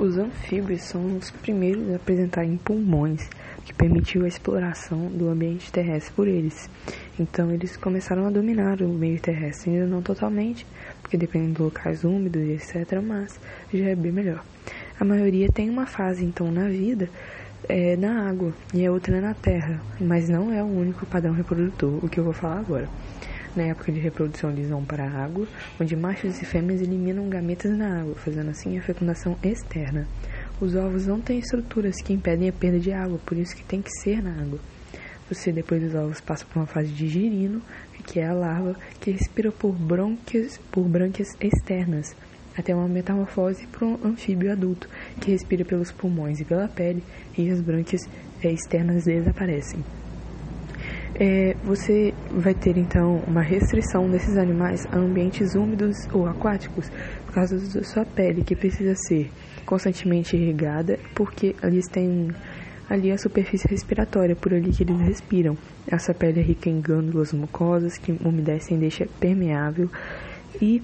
Os anfíbios são os primeiros a apresentarem pulmões, que permitiu a exploração do ambiente terrestre por eles. Então, eles começaram a dominar o meio terrestre, ainda não totalmente, porque dependem de locais úmidos e etc., mas já é bem melhor. A maioria tem uma fase, então, na vida é, na água e a outra na terra, mas não é o único padrão reprodutor, o que eu vou falar agora. Na época de reprodução, eles vão para a água, onde machos e fêmeas eliminam gametas na água, fazendo assim a fecundação externa. Os ovos não têm estruturas que impedem a perda de água, por isso que tem que ser na água. Você, depois dos ovos, passa por uma fase de girino, que é a larva, que respira por por brânquias externas, até uma metamorfose para um anfíbio adulto, que respira pelos pulmões e pela pele, e as brânquias externas desaparecem. É, você vai ter então uma restrição desses animais a ambientes úmidos ou aquáticos por causa da sua pele, que precisa ser constantemente irrigada, porque eles têm ali a superfície respiratória, por ali que eles respiram. Essa pele é rica em glândulas mucosas que umedecem e deixa permeável e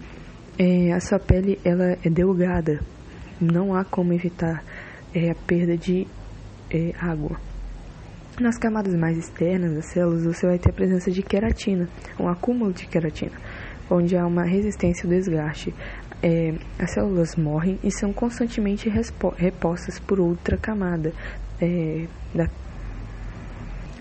é, a sua pele ela é delgada, não há como evitar é, a perda de é, água. Nas camadas mais externas das células, você vai ter a presença de queratina, um acúmulo de queratina, onde há uma resistência ao desgaste. É, as células morrem e são constantemente repostas por outra camada. É, da,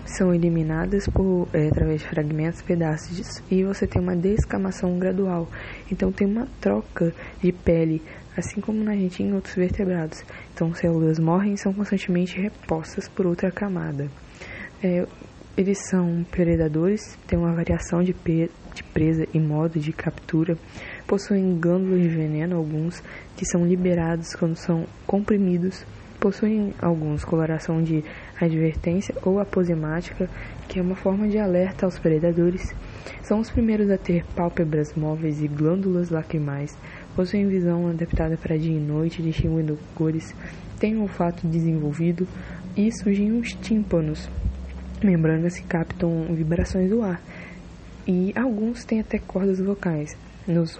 são eliminadas por, é, através de fragmentos, pedaços, e você tem uma descamação gradual. Então, tem uma troca de pele assim como na gente em outros vertebrados. Então, células morrem e são constantemente repostas por outra camada. É, eles são predadores, têm uma variação de, de presa e modo de captura, possuem glândulas de veneno, alguns que são liberados quando são comprimidos, possuem alguns coloração de advertência ou aposemática, que é uma forma de alerta aos predadores. São os primeiros a ter pálpebras móveis e glândulas lacrimais, possuem visão adaptada para dia e noite, distinguindo cores, têm olfato desenvolvido e surgem os tímpanos, membranas que captam vibrações do ar. E alguns têm até cordas vocais. Nos,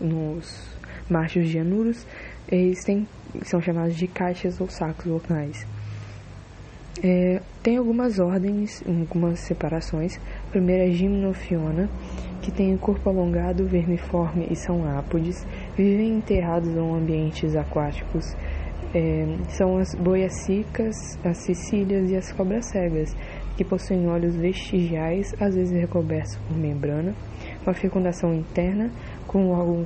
nos machos de anuros, eles têm, são chamados de caixas ou sacos vocais. É, tem algumas ordens, algumas separações. A primeira é Gimnofiona, que tem o corpo alongado, vermiforme e são ápodes. Vivem enterrados em ambientes aquáticos. É, são as boiacicas, as cecílias e as cobras cegas, que possuem olhos vestigiais, às vezes recobertos por membrana, uma fecundação interna com o órgão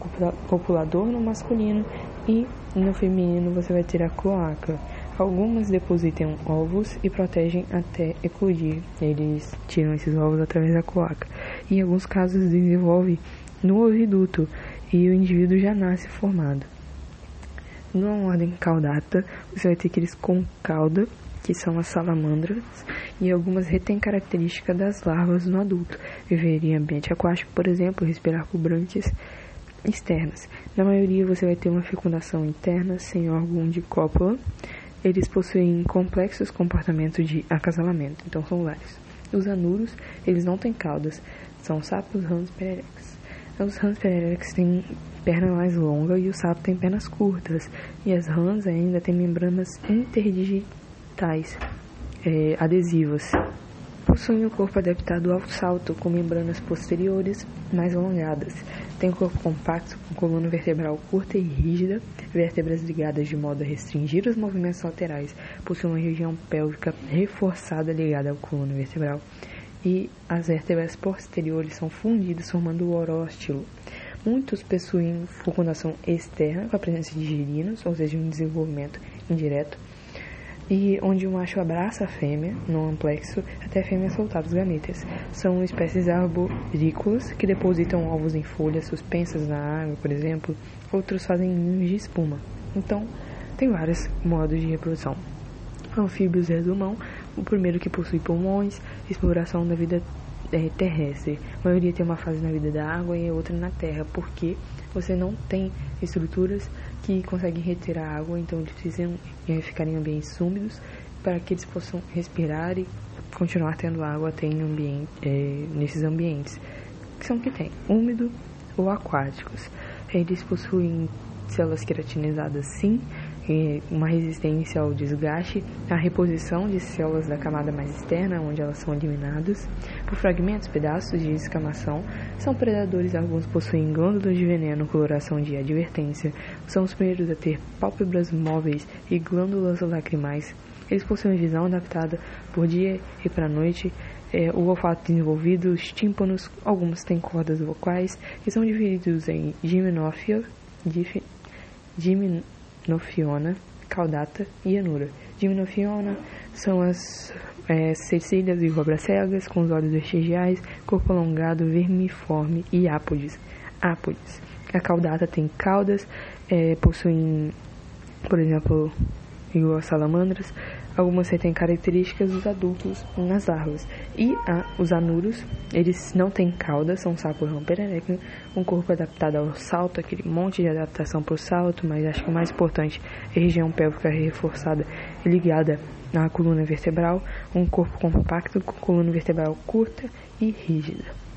copulador no masculino e no feminino você vai ter a cloaca. Algumas depositam ovos e protegem até eclodir. Eles tiram esses ovos através da cloaca. Em alguns casos desenvolve no oviduto e o indivíduo já nasce formado. Numa ordem caudata, você vai ter aqueles com cauda, que são as salamandras, e algumas retêm características das larvas no adulto. Viver em ambiente aquático, por exemplo, respirar por brânquias externas. Na maioria, você vai ter uma fecundação interna sem órgão de cópula eles possuem complexos comportamentos de acasalamento, então são vários. Os anuros, eles não têm caudas, são sapos rãs pererex. Os rãs pererex têm perna mais longa e o sapo tem pernas curtas, e as rãs ainda têm membranas interdigitais é, adesivas. Possuem o corpo adaptado ao salto, com membranas posteriores mais alongadas. Tem um corpo compacto, com coluna vertebral curta e rígida, vértebras ligadas de modo a restringir os movimentos laterais. Possui uma região pélvica reforçada ligada à coluna vertebral. E as vértebras posteriores são fundidas, formando o oróstilo. Muitos possuem fecundação externa, com a presença de girinos, ou seja, um desenvolvimento indireto e onde o macho abraça a fêmea, no amplexo, até a fêmea soltar os gametas. São espécies arborícolas que depositam ovos em folhas suspensas na água, por exemplo. Outros fazem ninhos de espuma. Então, tem vários modos de reprodução. Anfíbios resumam, o primeiro que possui pulmões, exploração da vida é, terrestre. A maioria tem uma fase na vida da água e outra na terra, porque você não tem estruturas que conseguem reter a água, então eles precisam é, ficar em ambientes úmidos para que eles possam respirar e continuar tendo água até em ambiente, é, nesses ambientes, que são que tem, úmido ou aquáticos. Eles possuem células queratinizadas sim, uma resistência ao desgaste, a reposição de células da camada mais externa, onde elas são eliminadas, por fragmentos, pedaços de escamação. São predadores, alguns possuem glândulas de veneno, coloração de advertência. São os primeiros a ter pálpebras móveis e glândulas lacrimais. Eles possuem visão adaptada por dia e para noite, é, o olfato desenvolvido, os tímpanos, alguns têm cordas vocais, que são divididos em gimnófia, gimnofiona, caudata e anura. Gimnofiona são as é, cecílias e cobras cegas, com os olhos vestigiais, corpo alongado, vermiforme e ápodes. ápodes. A caudata tem caudas, é, possuem, por exemplo, igual as salamandras, algumas têm características dos adultos nas larvas. E a, os anuros, eles não têm cauda, são sapos rampererecno, um corpo adaptado ao salto, aquele monte de adaptação para o salto, mas acho que o mais importante é a região pélvica reforçada e ligada à coluna vertebral, um corpo compacto com coluna vertebral curta e rígida.